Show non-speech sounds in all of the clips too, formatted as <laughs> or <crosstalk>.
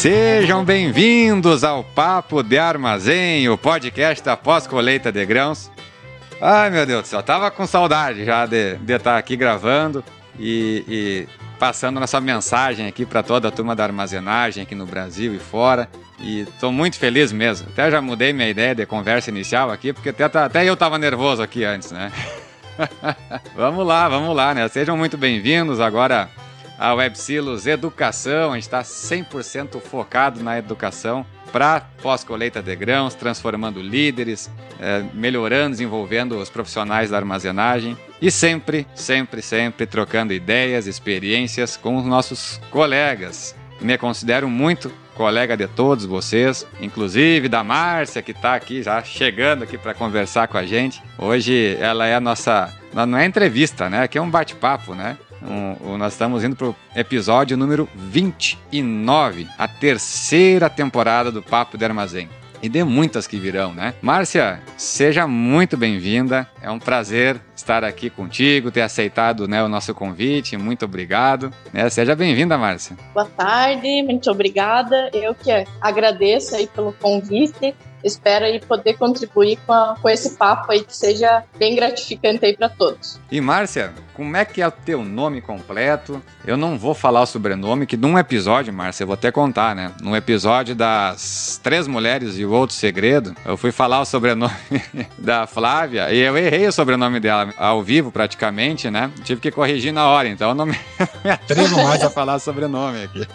Sejam bem-vindos ao Papo de Armazém, o podcast da pós-colheita de grãos. Ai meu Deus do céu, tava com saudade já de, estar aqui gravando e, e passando nossa mensagem aqui para toda a turma da armazenagem aqui no Brasil e fora. E estou muito feliz mesmo. Até já mudei minha ideia de conversa inicial aqui, porque até, até eu estava nervoso aqui antes, né? <laughs> vamos lá, vamos lá, né? Sejam muito bem-vindos agora a Websilos Educação. Está 100% focado na educação para pós-colheita de grãos, transformando líderes, é, melhorando, desenvolvendo os profissionais da armazenagem e sempre, sempre, sempre trocando ideias, experiências com os nossos colegas. Me considero muito colega de todos vocês, inclusive da Márcia, que está aqui já chegando aqui para conversar com a gente. Hoje ela é a nossa. Não é entrevista, né? Aqui é um bate-papo, né? Um, nós estamos indo para o episódio número 29, a terceira temporada do Papo de Armazém. E de muitas que virão, né? Márcia, seja muito bem-vinda. É um prazer estar aqui contigo, ter aceitado né, o nosso convite. Muito obrigado. É, seja bem-vinda, Márcia. Boa tarde, muito obrigada. Eu que agradeço aí pelo convite espero aí poder contribuir com, a, com esse papo aí que seja bem gratificante aí para todos. E Márcia, como é que é o teu nome completo? Eu não vou falar o sobrenome, que num episódio, Márcia, eu vou até contar, né? Num episódio das Três Mulheres e o Outro Segredo, eu fui falar o sobrenome <laughs> da Flávia e eu errei o sobrenome dela ao vivo praticamente, né? Tive que corrigir na hora, então eu não me, <laughs> me atrevo mais a falar sobrenome aqui.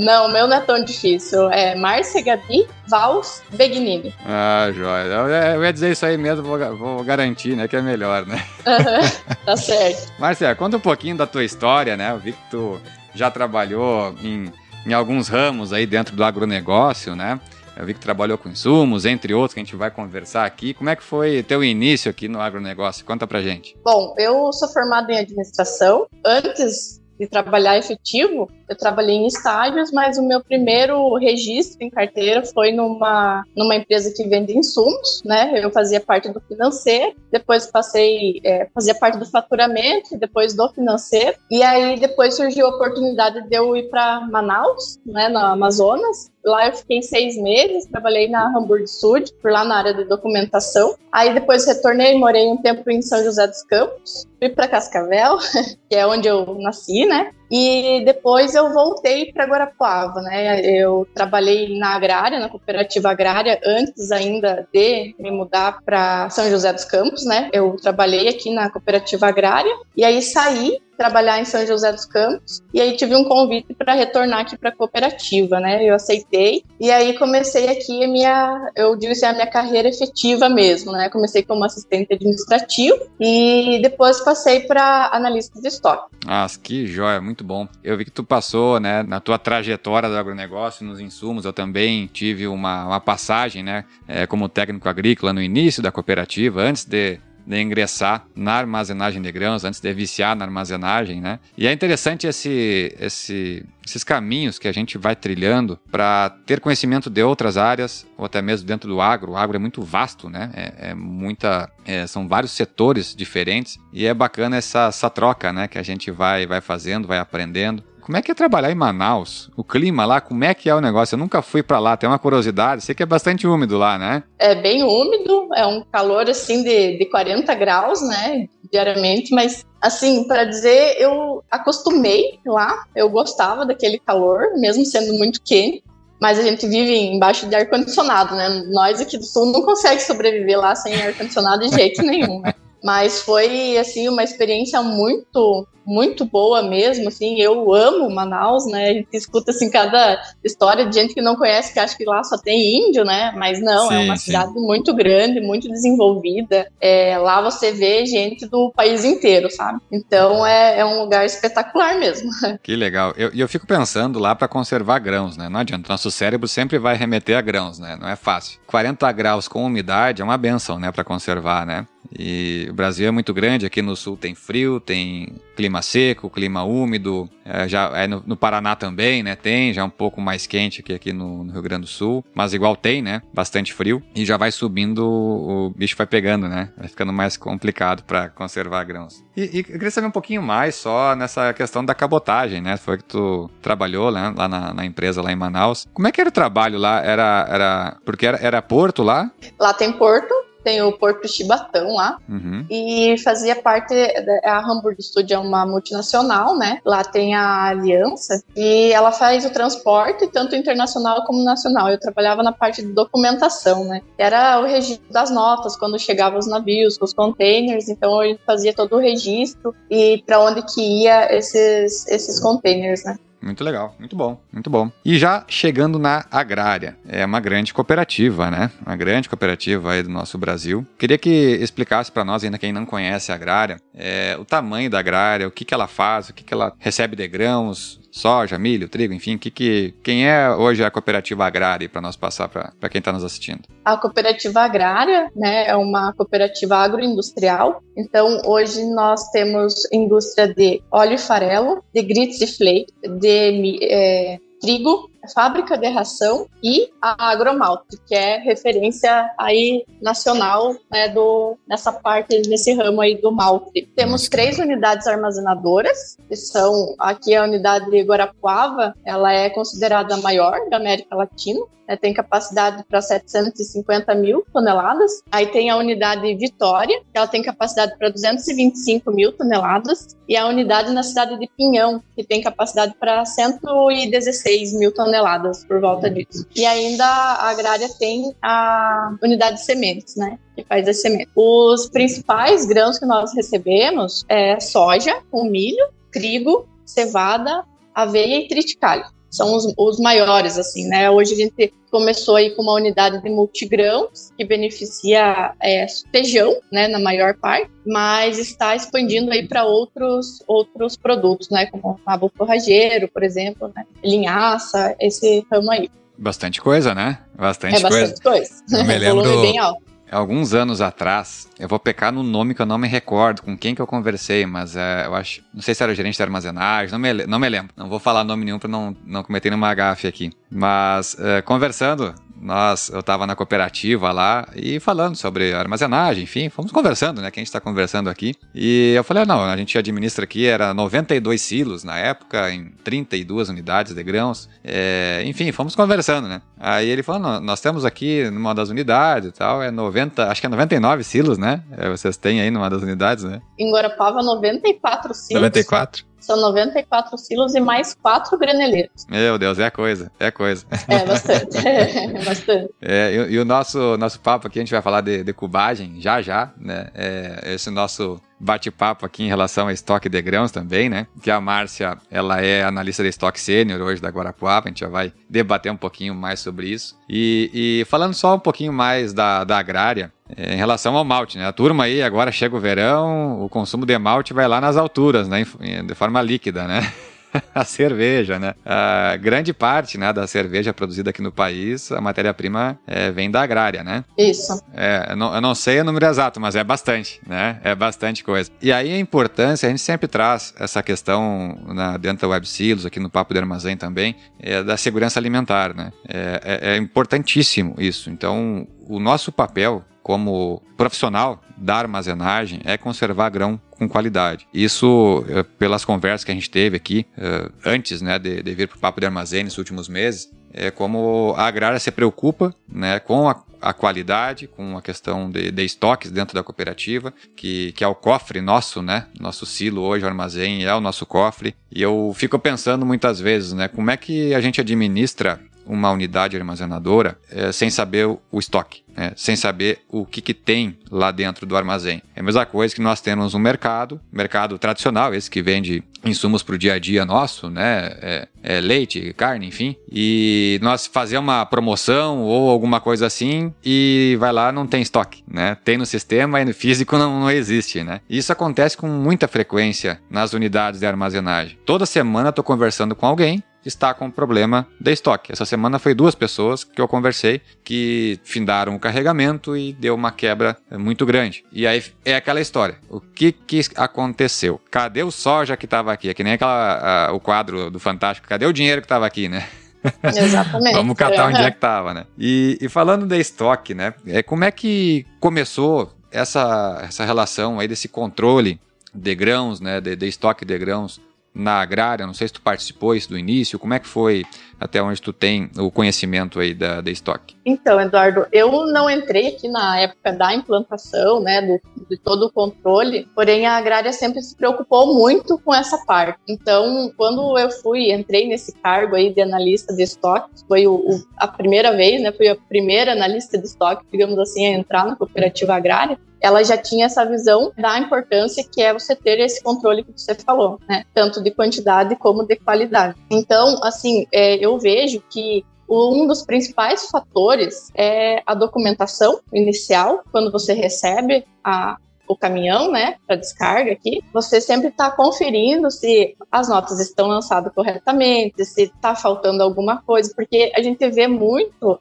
Não, o meu não é tão difícil. É Márcia Gabi Vals Begnini. Ah, joia. Eu, ia dizer isso aí mesmo, vou, vou garantir, né? Que é melhor, né? Uhum, <laughs> tá certo. Márcia, conta um pouquinho da tua história, né? Eu vi que tu já trabalhou em, em alguns ramos aí dentro do agronegócio, né? Eu vi que trabalhou com insumos, entre outros, que a gente vai conversar aqui. Como é que foi teu início aqui no agronegócio? Conta pra gente. Bom, eu sou formada em administração. Antes de trabalhar efetivo, eu trabalhei em estágios, mas o meu primeiro registro em carteira foi numa, numa empresa que vende insumos, né? Eu fazia parte do financeiro, depois passei, é, fazia parte do faturamento, depois do financeiro, e aí depois surgiu a oportunidade de eu ir para Manaus, né, no Amazonas, Lá eu fiquei seis meses, trabalhei na Hamburg Sud, por lá na área de documentação. Aí depois retornei, morei um tempo em São José dos Campos, fui para Cascavel, <laughs> que é onde eu nasci, né? E depois eu voltei para Guarapuava, né? Eu trabalhei na agrária, na cooperativa agrária, antes ainda de me mudar para São José dos Campos, né? Eu trabalhei aqui na cooperativa agrária e aí saí trabalhar em São José dos Campos e aí tive um convite para retornar aqui para a cooperativa, né? Eu aceitei e aí comecei aqui a minha, eu digo assim, a minha carreira efetiva mesmo, né? Comecei como assistente administrativo e depois passei para analista de estoque. Ah, que joia, muito bom. Eu vi que tu passou, né, na tua trajetória do agronegócio, nos insumos, eu também tive uma, uma passagem, né, é, como técnico agrícola no início da cooperativa, antes de de ingressar na armazenagem de grãos, antes de viciar na armazenagem, né? E é interessante esse, esse, esses caminhos que a gente vai trilhando para ter conhecimento de outras áreas, ou até mesmo dentro do agro. O agro é muito vasto, né? É, é muita, é, são vários setores diferentes e é bacana essa, essa troca, né? Que a gente vai, vai fazendo, vai aprendendo. Como é que é trabalhar em Manaus? O clima lá, como é que é o negócio? Eu nunca fui para lá, tem uma curiosidade. Sei que é bastante úmido lá, né? É bem úmido, é um calor assim de, de 40 graus, né? Diariamente, mas assim, para dizer, eu acostumei lá, eu gostava daquele calor, mesmo sendo muito quente. Mas a gente vive embaixo de ar-condicionado, né? Nós aqui do sul não consegue sobreviver lá sem ar-condicionado de jeito nenhum, né? <laughs> Mas foi, assim, uma experiência muito muito boa mesmo, assim, eu amo Manaus, né, a gente escuta, assim, cada história de gente que não conhece, que acha que lá só tem índio, né, mas não, é sim, é uma sim. cidade muito grande, muito desenvolvida, é, lá você vê gente do país inteiro, sabe, então é, é um lugar espetacular mesmo. <laughs> Que legal, e eu, eu fico pensando lá para conservar grãos, né, não adianta, nosso cérebro sempre vai remeter a grãos, né, não é fácil. 40 graus com umidade é uma benção, né, para conservar, né, e o Brasil é muito grande, aqui no sul tem frio, tem clima seco, clima úmido, é, já é no, no, Paraná também, né? Tem, já é um pouco mais quente que aqui no, no, Rio Grande do Sul, mas igual tem, né? Bastante frio e já vai subindo, o bicho vai pegando, né? Vai ficando mais complicado para conservar grãos. E, e, eu queria saber um pouquinho mais só nessa questão da cabotagem, né? Foi que tu trabalhou né? lá na, na, empresa lá em Manaus. Como é que era o trabalho lá? Era, era porque era, era porto lá? Lá tem porto, tem o Porto Chibatão lá, uhum. e fazia parte, a Hamburg Studio é uma multinacional, né? Lá tem a Aliança, e ela faz o transporte, tanto internacional como nacional. Eu trabalhava na parte de documentação, né? Era o registro das notas, quando chegavam os navios, os containers, então eu fazia todo o registro e para onde que ia esses, esses containers, né? Muito legal, muito bom, muito bom. E já chegando na Agrária, é uma grande cooperativa, né? Uma grande cooperativa aí do nosso Brasil. Queria que explicasse para nós, ainda quem não conhece a Agrária, é, o tamanho da Agrária, o que, que ela faz, o que, que ela recebe de grãos, soja, milho, trigo, enfim, que, que, quem é hoje a cooperativa agrária para nós passar para quem está nos assistindo? A cooperativa agrária né, é uma cooperativa agroindustrial. Então, hoje nós temos indústria de óleo e farelo, de grits e flake, de é, trigo, fábrica de ração e a Agromalte, que é referência aí nacional né, do, nessa parte, nesse ramo aí do malte. Temos três unidades armazenadoras, que são aqui a unidade de Guarapuava, ela é considerada a maior da América Latina, né, tem capacidade para 750 mil toneladas. Aí tem a unidade Vitória, que ela tem capacidade para 225 mil toneladas. E a unidade na cidade de Pinhão, que tem capacidade para 116 mil toneladas por volta disso. E ainda a agrária tem a unidade de sementes, né? Que faz as sementes. Os principais grãos que nós recebemos é soja, com milho, trigo, cevada, aveia e triticale são os, os, maiores, assim, né? Hoje a gente começou aí com uma unidade de multigrãos, que beneficia é, feijão, né, na maior parte, mas está expandindo aí para outros, outros produtos, né, como rabo forrageiro, por exemplo, né, linhaça, esse ramo aí. Bastante coisa, né? Bastante, é bastante coisa. coisa. Eu me <laughs> lembro, bem alto alguns anos atrás, eu vou pecar no nome que eu não me recordo, com quem que eu conversei, mas é, eu acho, não sei se era o gerente de armazenagem, não me, não me lembro. Não vou falar nome nenhum para não, não cometer nenhuma gafe aqui. Mas é, conversando, nós, eu estava na cooperativa lá e falando sobre armazenagem, enfim, fomos conversando, né? Que a gente está conversando aqui. E eu falei, ah, não, a gente administra aqui, era 92 silos na época, em 32 unidades de grãos. É, enfim, fomos conversando, né? Aí ele falou, nós temos aqui numa das unidades e tal, é 90, acho que é 99 silos, né? É, vocês têm aí numa das unidades, né? Em Guarapava, 94 silos. 94? São 94 silos e mais quatro graneleiros. Meu Deus, é coisa, é coisa. É, bastante. <laughs> é, bastante. É, e, e, o nosso, nosso papo aqui, a gente vai falar de, de cubagem já já, né? É, esse nosso bate-papo aqui em relação a estoque de grãos também, né? Que a Márcia, ela é analista de estoque sênior hoje da Guarapuava, a gente já vai debater um pouquinho mais sobre isso. E, e falando só um pouquinho mais da, da agrária, é, em relação ao malte, né? A turma aí, agora chega o verão, o consumo de malte vai lá nas alturas, né? De forma líquida, né? <laughs> <laughs> a cerveja, né? A grande parte né, da cerveja produzida aqui no país, a matéria-prima é, vem da agrária, né? Isso. É, eu, não, eu não sei o número exato, mas é bastante, né? É bastante coisa. E aí a importância, a gente sempre traz essa questão na, dentro da Web Silos, aqui no Papo de Armazém também, é da segurança alimentar, né? É, é, é importantíssimo isso. Então, o nosso papel como profissional da armazenagem é conservar grão com qualidade. Isso, eh, pelas conversas que a gente teve aqui, eh, antes né, de, de vir para o Papo de Armazém nos últimos meses, é como a agrária se preocupa né, com a, a qualidade, com a questão de, de, estoques dentro da cooperativa, que, que é o cofre nosso, né? Nosso silo hoje, o armazém, é o nosso cofre. E eu fico pensando muitas vezes, né? Como é que a gente administra uma unidade armazenadora é, sem saber o, estoque, né? sem saber o que, que tem lá dentro do armazém. É a mesma coisa que nós temos um mercado, mercado tradicional, esse que vende insumos para o dia a dia nosso, né? É, é leite, carne, enfim. E nós fazer uma promoção ou alguma coisa assim e vai lá não tem estoque, né? Tem no sistema e no físico não, não existe, né? Isso acontece com muita frequência nas unidades de armazenagem. Toda semana estou conversando com alguém está com problema de estoque. Essa semana foi duas pessoas que eu conversei que findaram o carregamento e deu uma quebra muito grande. E aí é aquela história. O que, que aconteceu? Cadê o soja que estava aqui? É que nem aquela, a, o quadro do Fantástico. Cadê o dinheiro que estava aqui, né? <laughs> Exatamente. Vamos catar onde é que tava, né? E, e falando de estoque, né? É, como é que começou essa, essa relação aí desse controle de grãos, né? De, de estoque de grãos na agrária? Não sei se tu participou isso do início. Como é que foi até onde tu tem o conhecimento aí da, da estoque? Então, Eduardo, eu não entrei aqui na época da implantação, né, do, de todo o controle, porém a agrária sempre se preocupou muito com essa parte. Então, quando eu fui, entrei nesse cargo aí de analista de estoque, foi o, o, a primeira vez, né, fui a primeira analista de estoque, digamos assim, a entrar na cooperativa agrária, ela já tinha essa visão da importância que é você ter esse controle que você falou, né? Tanto de quantidade como de qualidade. Então, assim, é, eu vejo que um dos principais fatores é a documentação inicial, quando você recebe a, o caminhão, né, para descarga aqui, você sempre está conferindo se as notas estão lançadas corretamente, se está faltando alguma coisa, porque a gente vê muito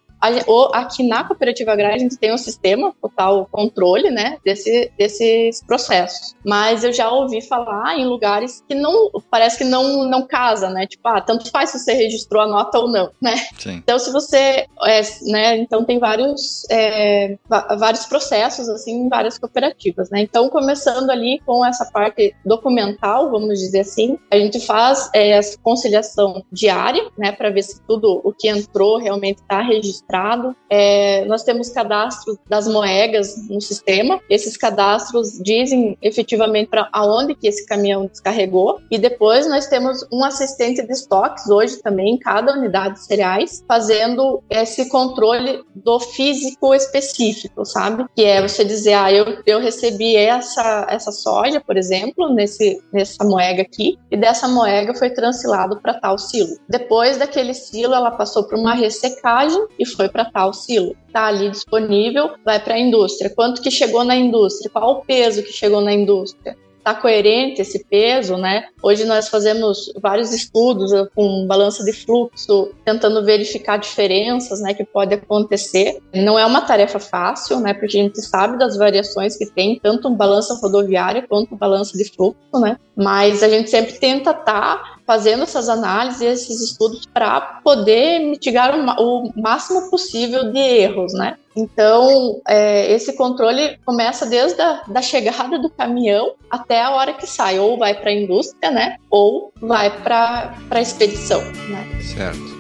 aqui na cooperativa agrária a gente tem um sistema total controle, né, desse, desses processos. Mas eu já ouvi falar em lugares que não parece que não não casa, né? Tipo, ah, tanto faz se você registrou a nota ou não, né? Sim. Então se você, é, né? Então tem vários é, vários processos assim em várias cooperativas, né? Então começando ali com essa parte documental, vamos dizer assim, a gente faz é, essa conciliação diária, né, para ver se tudo o que entrou realmente está registrado registrado. É, nós temos cadastro das moedas no sistema. Esses cadastros dizem efetivamente para aonde que esse caminhão descarregou. E depois nós temos um assistente de estoques hoje também em cada unidade de cereais, fazendo esse controle do físico específico, sabe? Que é você dizer, ah, eu, eu recebi essa, essa soja, por exemplo, nesse, nessa moega aqui, e dessa moega foi transilado para tal silo. Depois daquele silo, ela passou por uma ressecagem e foi para tal silo. Está ali disponível, vai para a indústria. Quanto que chegou na indústria? Qual o peso que chegou na indústria? Está coerente esse peso, né? Hoje nós fazemos vários estudos com balança de fluxo, tentando verificar diferenças, né, que pode acontecer. Não é uma tarefa fácil, né, porque a gente sabe das variações que tem tanto balança rodoviária quanto balança de fluxo, né? Mas a gente sempre tenta estar tá fazendo essas análises, esses estudos para poder mitigar o, o, máximo possível de erros, né? Então, é, esse controle começa desde a da chegada do caminhão até a hora que sai, ou vai para a indústria, né? Ou vai para a expedição, né? Certo.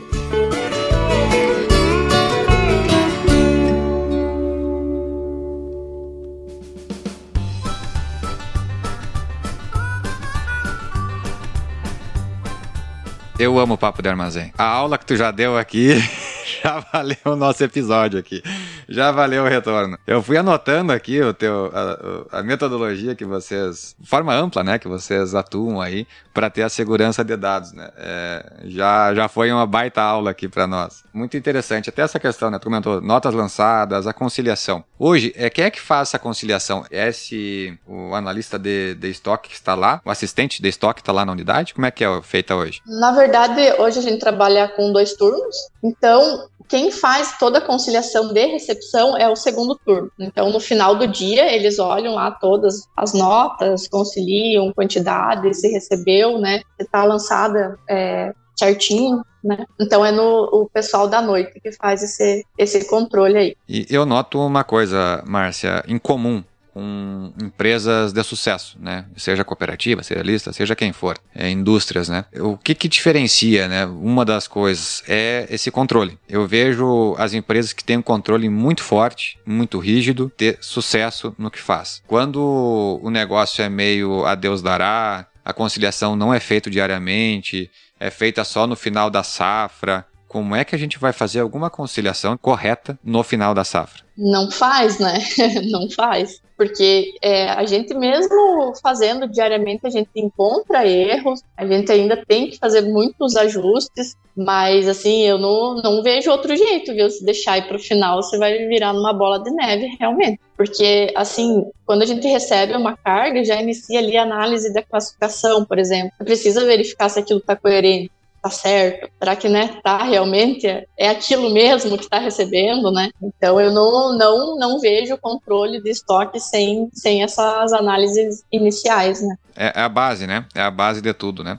Eu amo o Papo de Armazém. A aula que tu já deu aqui <laughs> <laughs> já valeu o nosso episódio aqui. Já valeu o retorno. Eu fui anotando aqui o teu, a, a metodologia que vocês, forma ampla, né, que vocês atuam aí para ter a segurança de dados, né? É, já, já foi uma baita aula aqui para nós. Muito interessante. Até essa questão, né? Tu comentou notas lançadas, a conciliação. Hoje, é, quem é que faz essa conciliação? É esse o analista de, de estoque que está lá, o assistente de estoque que está lá na unidade? Como é que é feita hoje? Na verdade, hoje a gente trabalha com dois turnos. Então, quem faz toda a conciliação de recepção é o segundo turno. Então, no final do dia, eles olham lá todas as notas, conciliam quantidade, se recebeu, né? Se está lançada é, certinho, né? Então é no o pessoal da noite que faz esse, esse controle aí. E eu noto uma coisa, Márcia, em comum com empresas de sucesso, né? Seja cooperativa, seja lista, seja quem for, é, indústrias, né? O que que diferencia, né? Uma das coisas é esse controle. Eu vejo as empresas que têm um controle muito forte, muito rígido, ter sucesso no que faz. Quando o negócio é meio a Deus dará, a conciliação não é feita diariamente, é feita só no final da safra, como é que a gente vai fazer alguma conciliação correta no final da safra? Não faz, né? <laughs> Não faz. Porque é, a gente mesmo fazendo diariamente, a gente encontra erros, a gente ainda tem que fazer muitos ajustes, mas assim, eu não, não vejo outro jeito, viu? Se deixar ir para o final, você vai virar numa bola de neve, realmente. Porque, assim, quando a gente recebe uma carga, já inicia ali a análise da classificação, por exemplo. Precisa verificar se aquilo está coerente tá certo? Será que, né, tá realmente, é aquilo mesmo que está recebendo, né? Então eu não, não, não vejo controle de estoque sem, sem essas análises iniciais, né? É, é a base, né? É a base de tudo, né?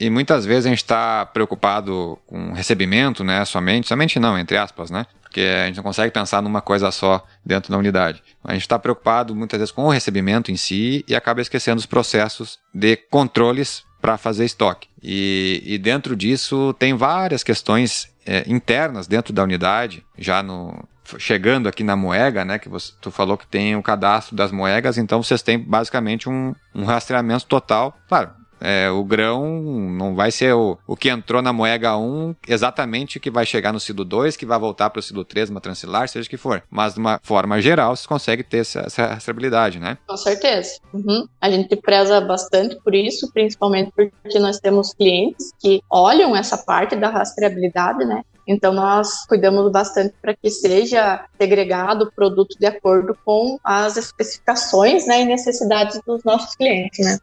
E muitas vezes a gente está preocupado com recebimento, né? Somente, somente não, entre aspas, né? Porque a gente não consegue pensar numa coisa só dentro da unidade. A gente está preocupado muitas vezes com o recebimento em si e acaba esquecendo os processos de controles para fazer estoque. E, e, dentro disso tem várias questões é, internas dentro da unidade, já no, chegando aqui na moega, né, que você, tu falou que tem o cadastro das moegas, então vocês têm basicamente um, um rastreamento total. Claro, é, o grão não vai ser o, o que entrou na moega 1 exatamente o que vai chegar no silo 2, que vai voltar para o silo 3, uma transilar, seja o que for. Mas de uma forma geral, você consegue ter essa, essa rastreabilidade, né? Com certeza. Uhum. A gente preza bastante por isso, principalmente porque nós temos clientes que olham essa parte da rastreabilidade, né? Então, nós cuidamos bastante para que seja segregado o produto de acordo com as especificações né, e necessidades dos nossos clientes, né?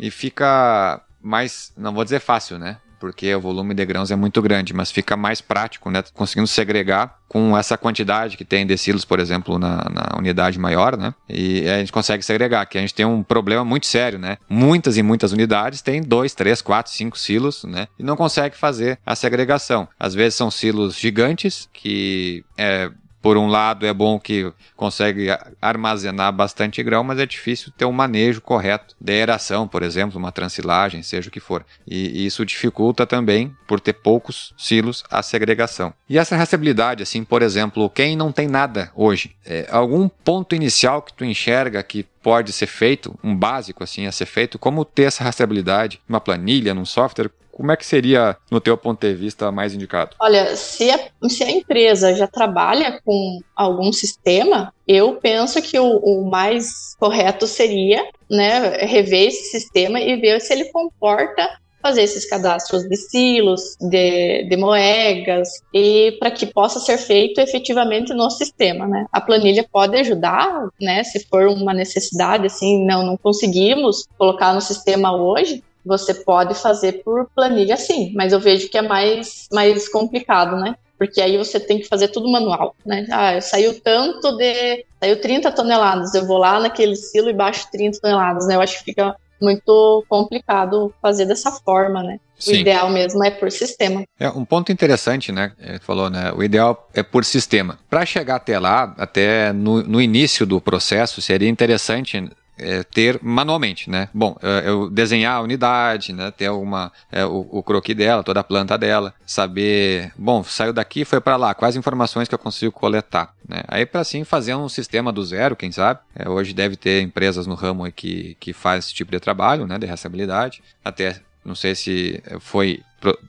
E fica mais, não vou dizer fácil, né? Porque o volume de grãos é muito grande, mas fica mais prático, né? Conseguindo segregar com essa quantidade que tem de silos, por exemplo, na, na, unidade maior, né? E a gente consegue segregar, que a gente tem um problema muito sério, né? Muitas e muitas unidades têm dois, três, quatro, cinco silos, né? E não consegue fazer a segregação. Às vezes são silos gigantes que é, por um lado, é bom que consegue armazenar bastante grão, mas é difícil ter um manejo correto da aeração, por exemplo, uma transilagem, seja o que for. E, isso dificulta também, por ter poucos silos, a segregação. E essa rastreabilidade, assim, por exemplo, quem não tem nada hoje, é, algum ponto inicial que tu enxerga que pode ser feito, um básico assim a ser feito, como ter essa rastreabilidade, uma planilha, num software, como é que seria, no teu ponto de vista, mais indicado? Olha, se a, se a empresa já trabalha com algum sistema, eu penso que o, o mais correto seria né, rever esse sistema e ver se ele comporta fazer esses cadastros de silos, de, de moegas, e para que possa ser feito efetivamente no sistema, né? A planilha pode ajudar, né? Se for uma necessidade, assim, não, não conseguimos colocar no sistema hoje, você pode fazer por planilha sim, mas eu vejo que é mais, mais complicado, né? Porque aí você tem que fazer tudo manual, né? Ah, saiu tanto de. Saiu 30 toneladas, eu vou lá naquele silo e baixo 30 toneladas, né? Eu acho que fica muito complicado fazer dessa forma, né? Sim. O ideal mesmo é por sistema. É um ponto interessante, né? Ele falou, né? O ideal é por sistema. Para chegar até lá, até no, no início do processo, seria interessante é, ter manualmente, né? Bom, é, eu desenhar a unidade, né? Ter alguma, é, o, o croquis dela, toda a planta dela, saber, bom, saiu daqui, foi para lá, quais informações que eu consigo coletar, né? Aí para assim fazer um sistema do zero, quem sabe? É, hoje deve ter empresas no ramo que que faz esse tipo de trabalho, né? De rastreabilidade, até não sei se foi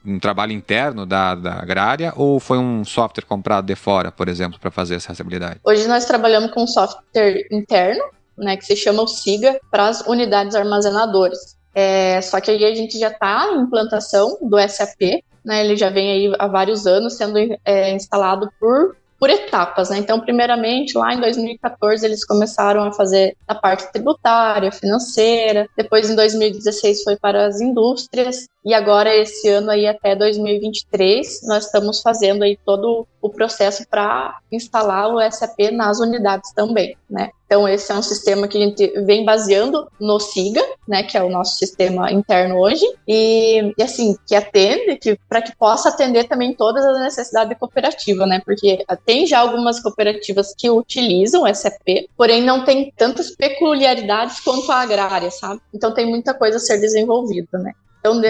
um trabalho interno da, da agrária ou foi um software comprado de fora, por exemplo, para fazer essa rastreabilidade? Hoje nós trabalhamos com software interno, né, que se chama o SIGA, para as unidades armazenadoras. É, só que aí a gente já está em implantação do SAP, né, ele já vem aí há vários anos sendo é, instalado por, por etapas. Né? Então, primeiramente, lá em 2014, eles começaram a fazer a parte tributária, financeira, depois em 2016 foi para as indústrias, e agora esse ano aí até 2023, nós estamos fazendo aí todo o processo para instalar o SAP nas unidades também, né? Então, esse é um sistema que a gente vem baseando no SIGA, né, que é o nosso sistema interno hoje, e, e assim, que atende, que, para que possa atender também todas as necessidades da cooperativa, né, porque tem já algumas cooperativas que utilizam o SAP, porém não tem tantas peculiaridades quanto a agrária, sabe? Então, tem muita coisa a ser desenvolvida, né? Então,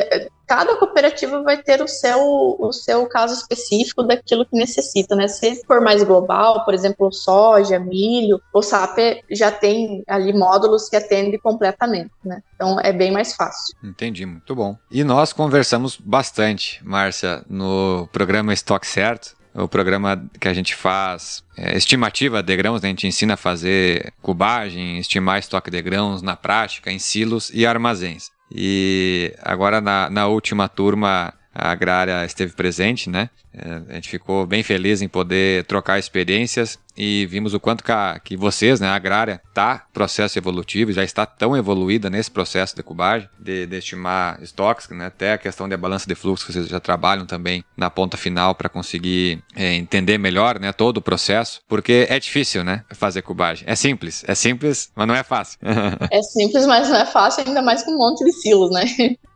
cada cooperativa vai ter o seu, o seu caso específico daquilo que necessita, né? Se for mais global, por exemplo, soja, milho, o SAP já tem ali módulos que atendem completamente, né? Então, é bem mais fácil. Entendi, muito bom. E nós conversamos bastante, Márcia, no programa Estoque Certo, o programa que a gente faz é, estimativa de grãos, né? a gente ensina a fazer cubagem, estimar estoque de grãos na prática, em silos e armazéns. E agora na, na última turma agrária esteve presente, né? É, a gente ficou bem feliz em poder trocar experiências e vimos o quanto que, a, que vocês, né, a agrária, tá processo evolutivo, já está tão evoluída nesse processo de cubagem, de, de estimar estoques, né, até a questão da balança de fluxo, que vocês já trabalham também na ponta final para conseguir é, entender melhor, né, todo o processo, porque é difícil, né, fazer cubagem. É simples, é simples, mas não é fácil. <laughs> é simples, mas não é fácil, ainda mais com um monte de silos, né,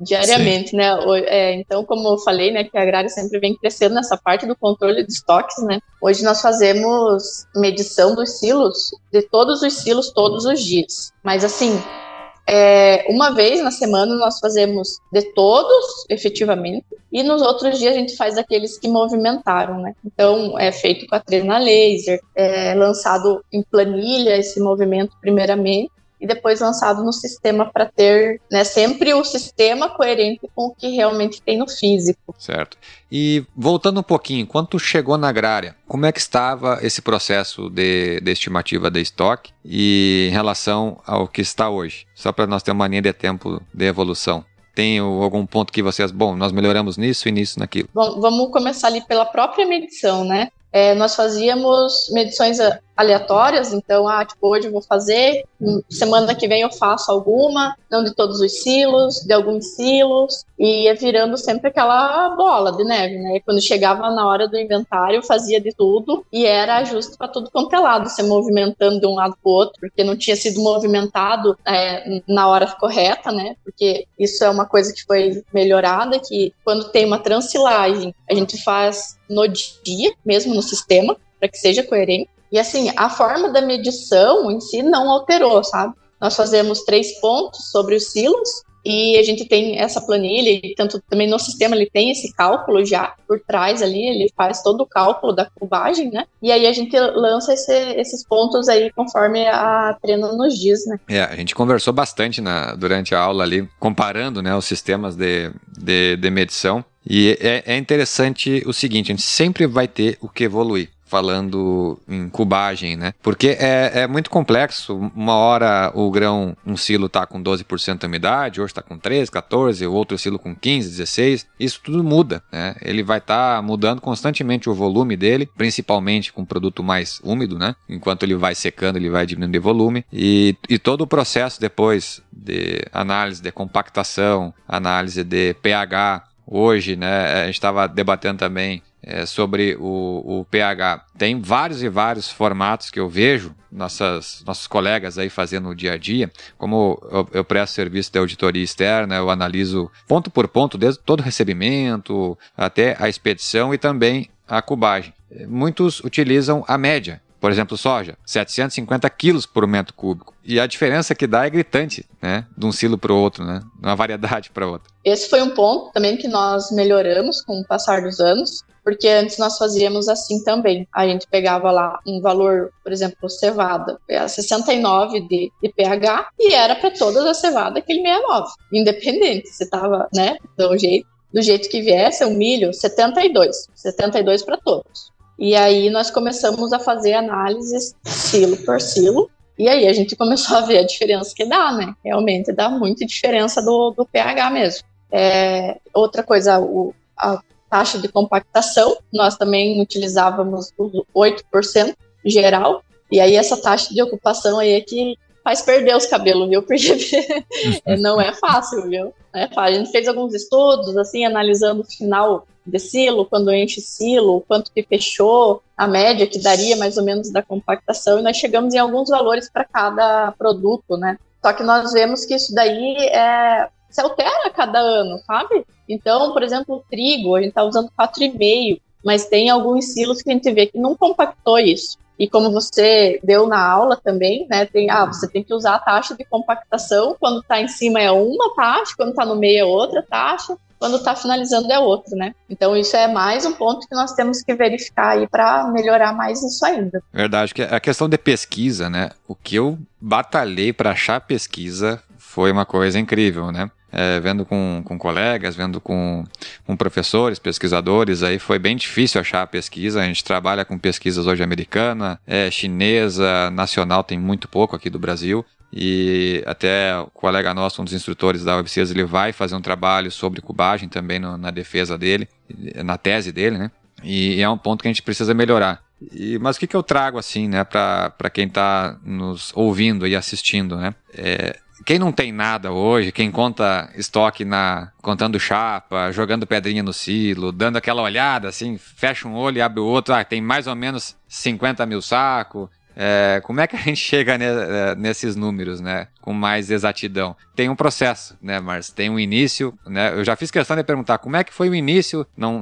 diariamente, Sim. né. É, então, como eu falei, né, que a agrária sempre vem crescendo nessa parte do controle de estoques, né. Hoje nós fazemos medição dos silos, de todos os silos, todos os dias. Mas assim, é, uma vez na semana nós fazemos de todos, efetivamente, e nos outros dias a gente faz aqueles que movimentaram, né? Então é feito com a trena laser, é lançado em planilha esse movimento primeiramente, e depois lançado no sistema para ter né, sempre o sistema coerente com o que realmente tem no físico. Certo. E voltando um pouquinho, quando chegou na agrária, como é que estava esse processo de, de estimativa de estoque e em relação ao que está hoje? Só para nós ter uma linha de tempo de evolução tem algum ponto que vocês, bom, nós melhoramos nisso e nisso, naquilo? Bom, vamos começar ali pela própria medição, né? É, nós fazíamos medições aleatórias, então, ah, tipo, hoje eu vou fazer, semana que vem eu faço alguma, não de todos os silos, de alguns silos, e ia virando sempre aquela bola de neve, né? E quando chegava na hora do inventário, fazia de tudo e era ajuste para tudo quanto é lado, se movimentando de um lado para o outro, porque não tinha sido movimentado é, na hora correta, né? Porque isso é uma coisa que foi melhorada, que quando tem uma transilagem, a gente faz no dia, mesmo no sistema, para que seja coerente. E assim, a forma da medição em si não alterou, sabe? Nós fazemos três pontos sobre os silos e a gente tem essa planilha, e tanto também no sistema ele tem esse cálculo já por trás ali, ele faz todo o cálculo da cubagem, né? E aí a gente lança esse, esses pontos aí conforme a treina nos diz, né? É, a gente conversou bastante na, durante a aula ali, comparando né, os sistemas de, de, de medição. E é, é interessante o seguinte, a gente sempre vai ter o que evoluir falando em cubagem, né? Porque é, é muito complexo. Uma hora o grão, um silo tá com 12% de umidade, hoje está com 13, 14, o outro silo com 15, 16. Isso tudo muda, né? Ele vai estar tá mudando constantemente o volume dele, principalmente com produto mais úmido, né? Enquanto ele vai secando, ele vai diminuindo de volume. E, e todo o processo depois de análise de compactação, análise de pH, hoje, né, a gente estava debatendo também é, sobre o, o, pH. Tem vários e vários formatos que eu vejo nossas, nossos colegas aí fazendo no dia a dia. Como eu, eu presto serviço de auditoria externa, eu analiso ponto por ponto, desde todo o recebimento até a expedição e também a cubagem. Muitos utilizam a média. Por exemplo, soja, 750 quilos por metro cúbico. E a diferença que dá é gritante, né? De um silo para o outro, né? De uma variedade para outra. Esse foi um ponto também que nós melhoramos com o passar dos anos porque antes nós fazíamos assim também. A gente pegava lá um valor, por exemplo, cevada, 69 de, de pH, e era para todas as cevadas aquele 69, independente se estava, né, do jeito, do jeito que viesse, o milho, 72, 72 para todos. E aí nós começamos a fazer análises silo por silo, e aí a gente começou a ver a diferença que dá, né? Realmente dá muita diferença do, do pH mesmo. É, outra coisa, o, a taxa de compactação, nós também utilizávamos o 8% geral, e aí essa taxa de ocupação aí é que faz perder os cabelos, viu? <laughs> Porque não é fácil, viu? É fácil. A gente fez alguns estudos, assim, analisando o final de silo, quando enche silo, quanto que fechou, a média que daria mais ou menos da compactação, e nós chegamos em alguns valores para cada produto, né? Só que nós vemos que isso daí é, se altera a cada ano, sabe? Então, por exemplo, o trigo, a gente está usando 4,5, mas tem alguns silos que a gente vê que não compactou isso. E como você deu na aula também, né, tem, ah, você tem que usar a taxa de compactação, quando está em cima é uma taxa, quando está no meio é outra taxa, quando está finalizando é outra, né? Então isso é mais um ponto que nós temos que verificar aí para melhorar mais isso ainda. Verdade, que a questão de pesquisa, né? O que eu batalhei para achar pesquisa foi uma coisa incrível, né? É, vendo com, com colegas, vendo com, com professores, pesquisadores, aí foi bem difícil achar a pesquisa. A gente trabalha com pesquisas hoje americana, é, chinesa, nacional tem muito pouco aqui do Brasil. E até o colega nosso, um dos instrutores da UFCS, ele vai fazer um trabalho sobre cubagem também no, na defesa dele, na tese dele, né? E é um ponto que a gente precisa melhorar. E, mas o que, que eu trago assim, né, para quem está nos ouvindo e assistindo, né? É, quem não tem nada hoje, quem conta estoque na contando chapa, jogando pedrinha no silo, dando aquela olhada assim, fecha um olho e abre o outro, ah, tem mais ou menos 50 mil sacos, é, como é que a gente <laughs> chega ne, é, nesses números, né? Com mais exatidão? Tem um processo, né, Marcio? Tem um início, né? Eu já fiz questão de perguntar como é que foi o início no,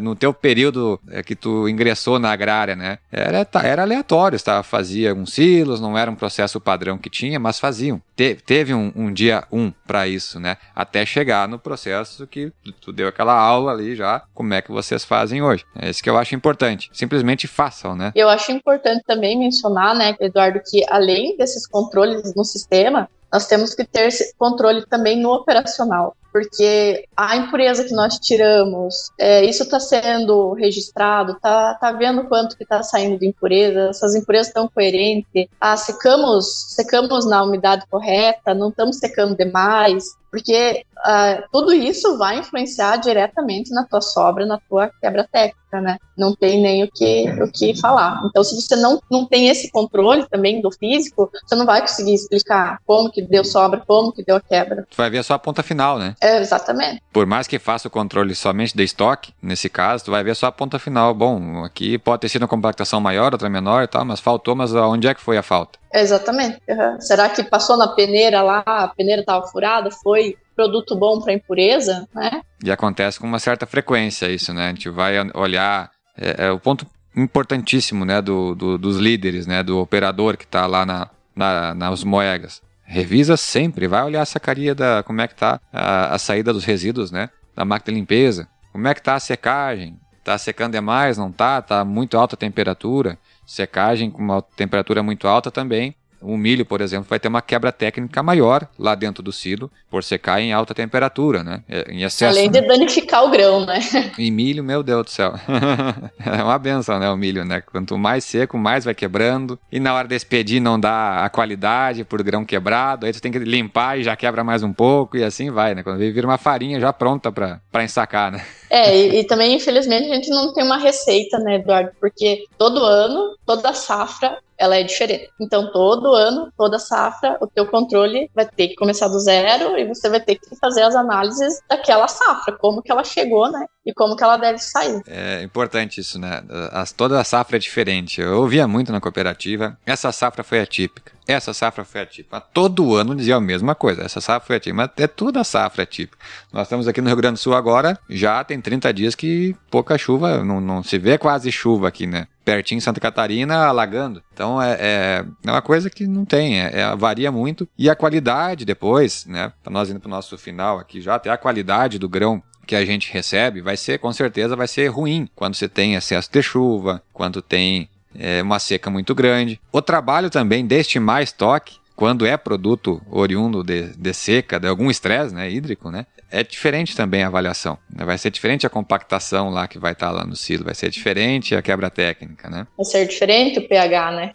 no teu período é, que tu ingressou na agrária, né? Era, era aleatório, tá? fazia alguns silos, não era um processo padrão que tinha, mas faziam. Te, teve um, um dia um para isso, né? Até chegar no processo que tu deu aquela aula ali já, como é que vocês fazem hoje. É isso que eu acho importante. Simplesmente façam, né? Eu acho importante também mencionar mencionar, né, Eduardo, que além desses controles no sistema, nós temos que ter controle também no operacional, porque a impureza que nós tiramos, é, isso está sendo registrado, tá, tá vendo quanto que está saindo de impureza, essas impurezas estão coerentes, ah, secamos, secamos na umidade correta, não estamos secando demais, porque uh, tudo isso vai influenciar diretamente na tua sobra, na tua quebra técnica, né? Não tem nem o que, o que falar. Então, se você não, não tem esse controle também do físico, você não vai conseguir explicar como que deu sobra, como que deu a quebra. Tu vai ver só a ponta final, né? É, exatamente. Por mais que faça o controle somente de estoque, nesse caso, tu vai ver só a ponta final. Bom, aqui pode ter sido uma compactação maior, outra menor e tal, mas faltou, mas onde é que foi a falta? Exatamente. Uhum. Será que passou na peneira lá, a peneira estava furada, foi produto bom para impureza, né? E acontece com uma certa frequência isso, né? A gente vai olhar é, é o ponto importantíssimo, né, do, do, dos líderes, né, do operador que está lá na, na, nas moegas. Revisa sempre, vai olhar a sacaria da como é que está a, a saída dos resíduos, né, da máquina de limpeza. Como é que está a secagem? Está secando demais? Não está? Está muito alta a temperatura? Secagem com uma temperatura muito alta também o milho, por exemplo, vai ter uma quebra técnica maior lá dentro do silo, por secar em alta temperatura, né? É, em excesso, Além de né? danificar o grão, né? <laughs> E milho, meu Deus do céu. <laughs> é uma benção, né? O milho, né? Quanto mais seco, mais vai quebrando. E na hora de expedir não dá a qualidade por grão quebrado. Aí tu tem que limpar e já quebra mais um pouco e assim vai, né? Quando vira uma farinha já pronta para ensacar, né? É, e, e, também, infelizmente, a gente não tem uma receita, né, Eduardo? Porque todo ano, toda safra, ela é diferente. Então, todo ano, toda safra, o teu controle vai ter que começar do zero e você vai ter que fazer as análises daquela safra, como que ela chegou, né? E como que ela deve sair. É importante isso, né? As, toda a safra é diferente. Eu ouvia muito na cooperativa, essa safra foi atípica. Essa safra foi atípica. Todo ano dizia a mesma coisa. Essa safra foi atípica. Mas é toda a safra atípica. Nós estamos aqui no Rio Grande do Sul agora, já tem 30 dias que pouca chuva, não, não se vê quase chuva aqui, né? Pertinho em Santa Catarina, alagando. Então é, é, é uma coisa que não tem, é, é, varia muito. E a qualidade depois, né? Para nós indo para o nosso final aqui já, até a qualidade do grão que a gente recebe vai ser, com certeza, vai ser ruim quando você tem excesso de chuva, quando tem é, uma seca muito grande. O trabalho também de estimar estoque, quando é produto oriundo de, de seca, de algum estresse né, hídrico, né, é diferente também a avaliação. Né? Vai ser diferente a compactação lá que vai estar lá no silo, vai ser diferente a quebra técnica. Né? Vai ser diferente o pH, né?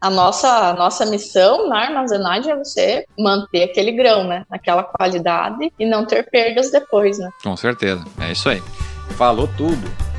A nossa, a nossa missão na armazenagem é você manter aquele grão, né? Naquela qualidade e não ter perdas depois, né? Com certeza, é isso aí. Falou tudo.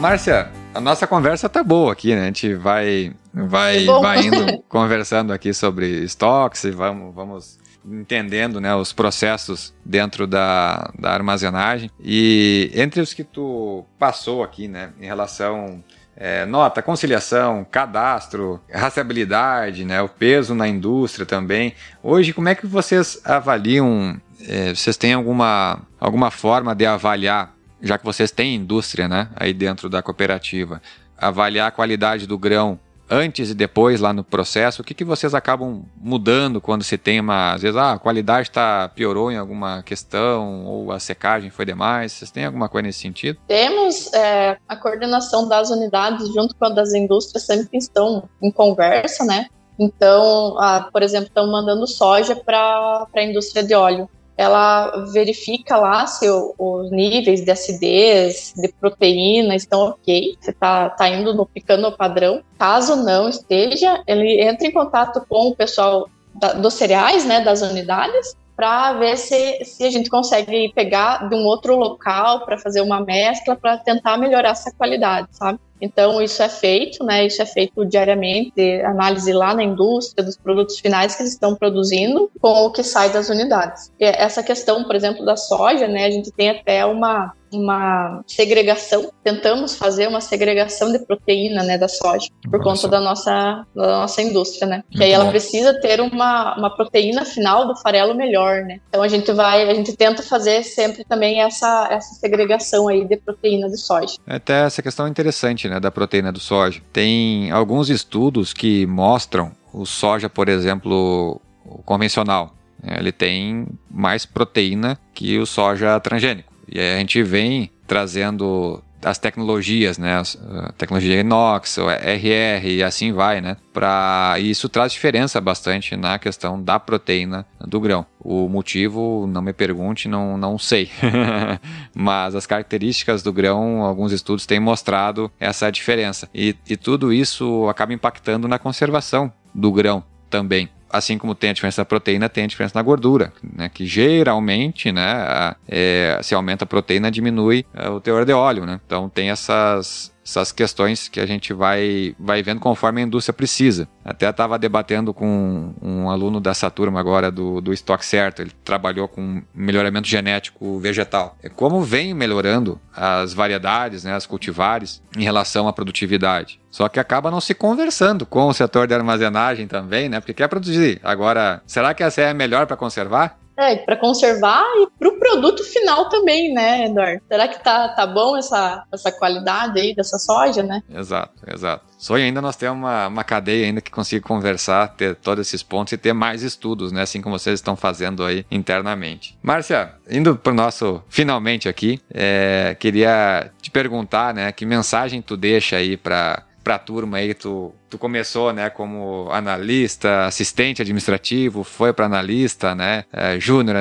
Márcia, a nossa conversa tá boa aqui, né? A gente vai, vai, vai indo <laughs> conversando aqui sobre estoques e vamos, vamos entendendo né, os processos dentro da, da armazenagem. E entre os que tu passou aqui, né, em relação é, nota, conciliação, cadastro, rastreabilidade, né, o peso na indústria também. Hoje, como é que vocês avaliam? É, vocês têm alguma, alguma forma de avaliar já que vocês têm indústria, né, aí dentro da cooperativa, avaliar a qualidade do grão antes e depois lá no processo, o que, que vocês acabam mudando quando se tem uma, às vezes, ah, a qualidade tá, piorou em alguma questão, ou a secagem foi demais, vocês têm alguma coisa nesse sentido? Temos é, a coordenação das unidades junto com a das indústrias sempre estão em conversa, né? Então, ah, por exemplo, estão mandando soja para a indústria de óleo. Ela verifica lá se o, os níveis de acidez, de proteína estão ok, se está tá indo no picando padrão. Caso não esteja, ele entra em contato com o pessoal da, dos cereais, né, das unidades, para ver se, se a gente consegue pegar de um outro local para fazer uma mescla para tentar melhorar essa qualidade, sabe? Então, isso é feito, né? Isso é feito diariamente, análise lá na indústria dos produtos finais que eles estão produzindo com o que sai das unidades. Essa questão, por exemplo, da soja, né? A gente tem até uma uma segregação, tentamos fazer uma segregação de proteína, né, da soja, por nossa. conta da nossa, da nossa indústria, né? Muito que aí ela bom. precisa ter uma, uma proteína final do farelo melhor, né? Então a gente vai, a gente tenta fazer sempre também essa, essa segregação aí de proteína de soja. Até essa questão é interessante, né, da proteína do soja. Tem alguns estudos que mostram o soja, por exemplo, convencional, ele tem mais proteína que o soja transgênico. E a gente vem trazendo as tecnologias, né? A tecnologia inox, RR e assim vai, né? Para isso traz diferença bastante na questão da proteína do grão. O motivo, não me pergunte, não, não sei. <laughs> Mas as características do grão, alguns estudos têm mostrado essa diferença. E, e tudo isso acaba impactando na conservação do grão também assim como tem a diferença da proteína, tem a diferença na gordura, né? Que geralmente, né, é, se aumenta a proteína, diminui é, o teor de óleo, né? Então tem essas essas questões que a gente vai, vai vendo conforme a indústria precisa. Até estava debatendo com um aluno dessa turma agora do, do Stock Certo, ele trabalhou com melhoramento genético vegetal. É como vem melhorando as variedades, né, as cultivares, em relação à produtividade. Só que acaba não se conversando com o setor de armazenagem também, né? Porque quer produzir. Agora, será que essa é a melhor para conservar? É, para conservar e para o produto final também, né, Eduardo? Será que tá, tá bom essa, essa qualidade aí dessa soja, né? Exato, exato. Sonho ainda nós ter uma, uma cadeia ainda que consiga conversar, ter todos esses pontos e ter mais estudos, né? Assim como vocês estão fazendo aí internamente. Márcia, indo para o nosso finalmente aqui, é, queria te perguntar, né? Que mensagem tu deixa aí para para a turma aí, tu, tu começou, né, como analista, assistente administrativo, foi para analista, né, é, júnior,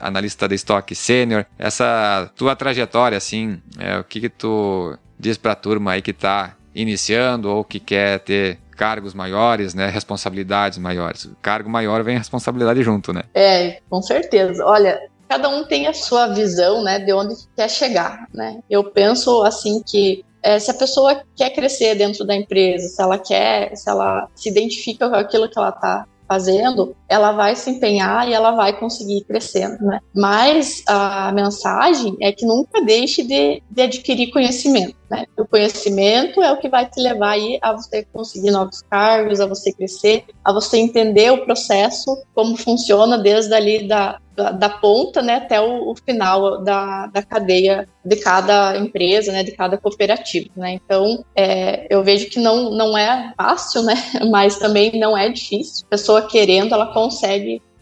analista de estoque sênior. Essa tua trajetória, assim, é, o que que tu diz para a turma aí que está iniciando ou que quer ter cargos maiores, né, responsabilidades maiores. Cargo maior vem responsabilidade junto, né? É, com certeza. Olha, cada um tem a sua visão, né, de onde quer chegar, né? Eu penso assim que é, se a pessoa quer crescer dentro da empresa, se ela quer, se ela se identifica com aquilo que ela está fazendo, ela vai se empenhar e ela vai conseguir crescendo, né? Mas a mensagem é que nunca deixe de, de adquirir conhecimento, né? O conhecimento é o que vai te levar aí a você conseguir novos cargos, a você crescer, a você entender o processo, como funciona desde ali da, da, da ponta né, até o, o, final da, da cadeia de cada empresa, né, de cada cooperativa. Né? Então, é, eu vejo que não, não é fácil, né, <laughs> mas também não é difícil. A pessoa querendo, ela consegue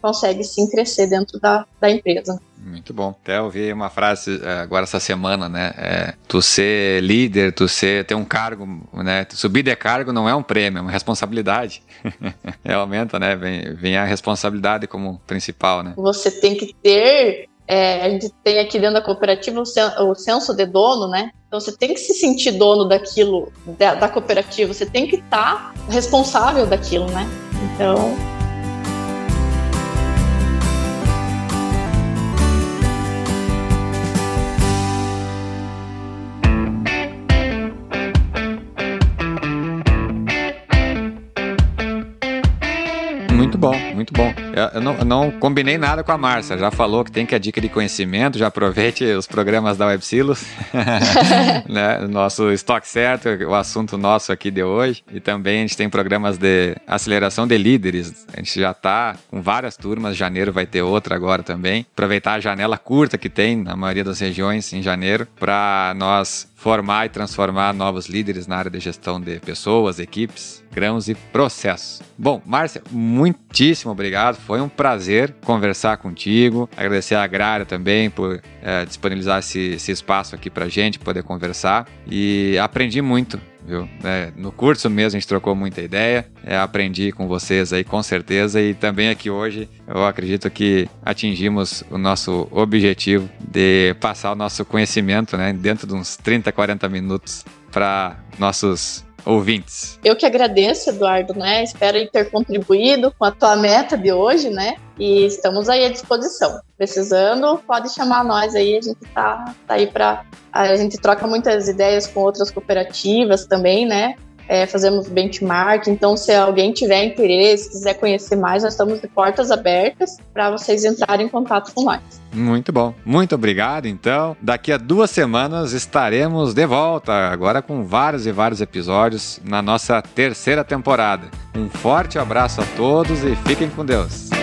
consegue sim crescer dentro da, da empresa. Muito bom. Até ouvi uma frase eh, agora essa semana, né? É, tu ser líder, tu ser, ter um cargo, né? Subir de cargo não é um prêmio, é uma responsabilidade. <laughs> é, aumenta, né? Vem, vem a responsabilidade como principal, né? Você tem que ter é, a gente tem aqui dentro da cooperativa o, senso de dono, né? Então você tem que se sentir dono daquilo, da, da cooperativa, você tem que estar tá responsável daquilo, né? Então muito bom. Eu, eu, não, não, combinei nada com a Márcia, já falou que tem que a dica de conhecimento, já aproveite os programas da WebSilos, <laughs> né? Nosso estoque certo, o assunto nosso aqui de hoje. E também a gente tem programas de aceleração de líderes. A gente já está com várias turmas, janeiro vai ter outra agora também. Aproveitar a janela curta que tem na maioria das regiões em janeiro para nós formar e transformar novos líderes na área de gestão de pessoas, equipes, grãos e processos. Bom, Márcia, muitíssimo obrigado. Foi um prazer conversar contigo. Agradecer a Agrária também por é, disponibilizar esse, esse espaço aqui pra gente poder conversar. E aprendi muito viu? É, no curso mesmo a gente trocou muita ideia, é, aprendi com vocês aí com certeza e também aqui hoje eu acredito que atingimos o nosso objetivo de passar o nosso conhecimento, né, dentro de uns 30, 40 minutos para nossos ouvintes. Eu que agradeço, Eduardo, né? Espero ter contribuído com a tua meta de hoje, né? E estamos aí à disposição. Precisando, pode chamar nós aí, a gente tá, tá aí para a gente troca muitas ideias com outras cooperativas também, né? É, fazemos benchmark. Então, se alguém tiver interesse, quiser conhecer mais, nós estamos de portas abertas para vocês entrarem em contato com nós. Muito bom. Muito obrigado. Então, daqui a duas semanas estaremos de volta, agora com vários e vários episódios na nossa terceira temporada. Um forte abraço a todos e fiquem com Deus.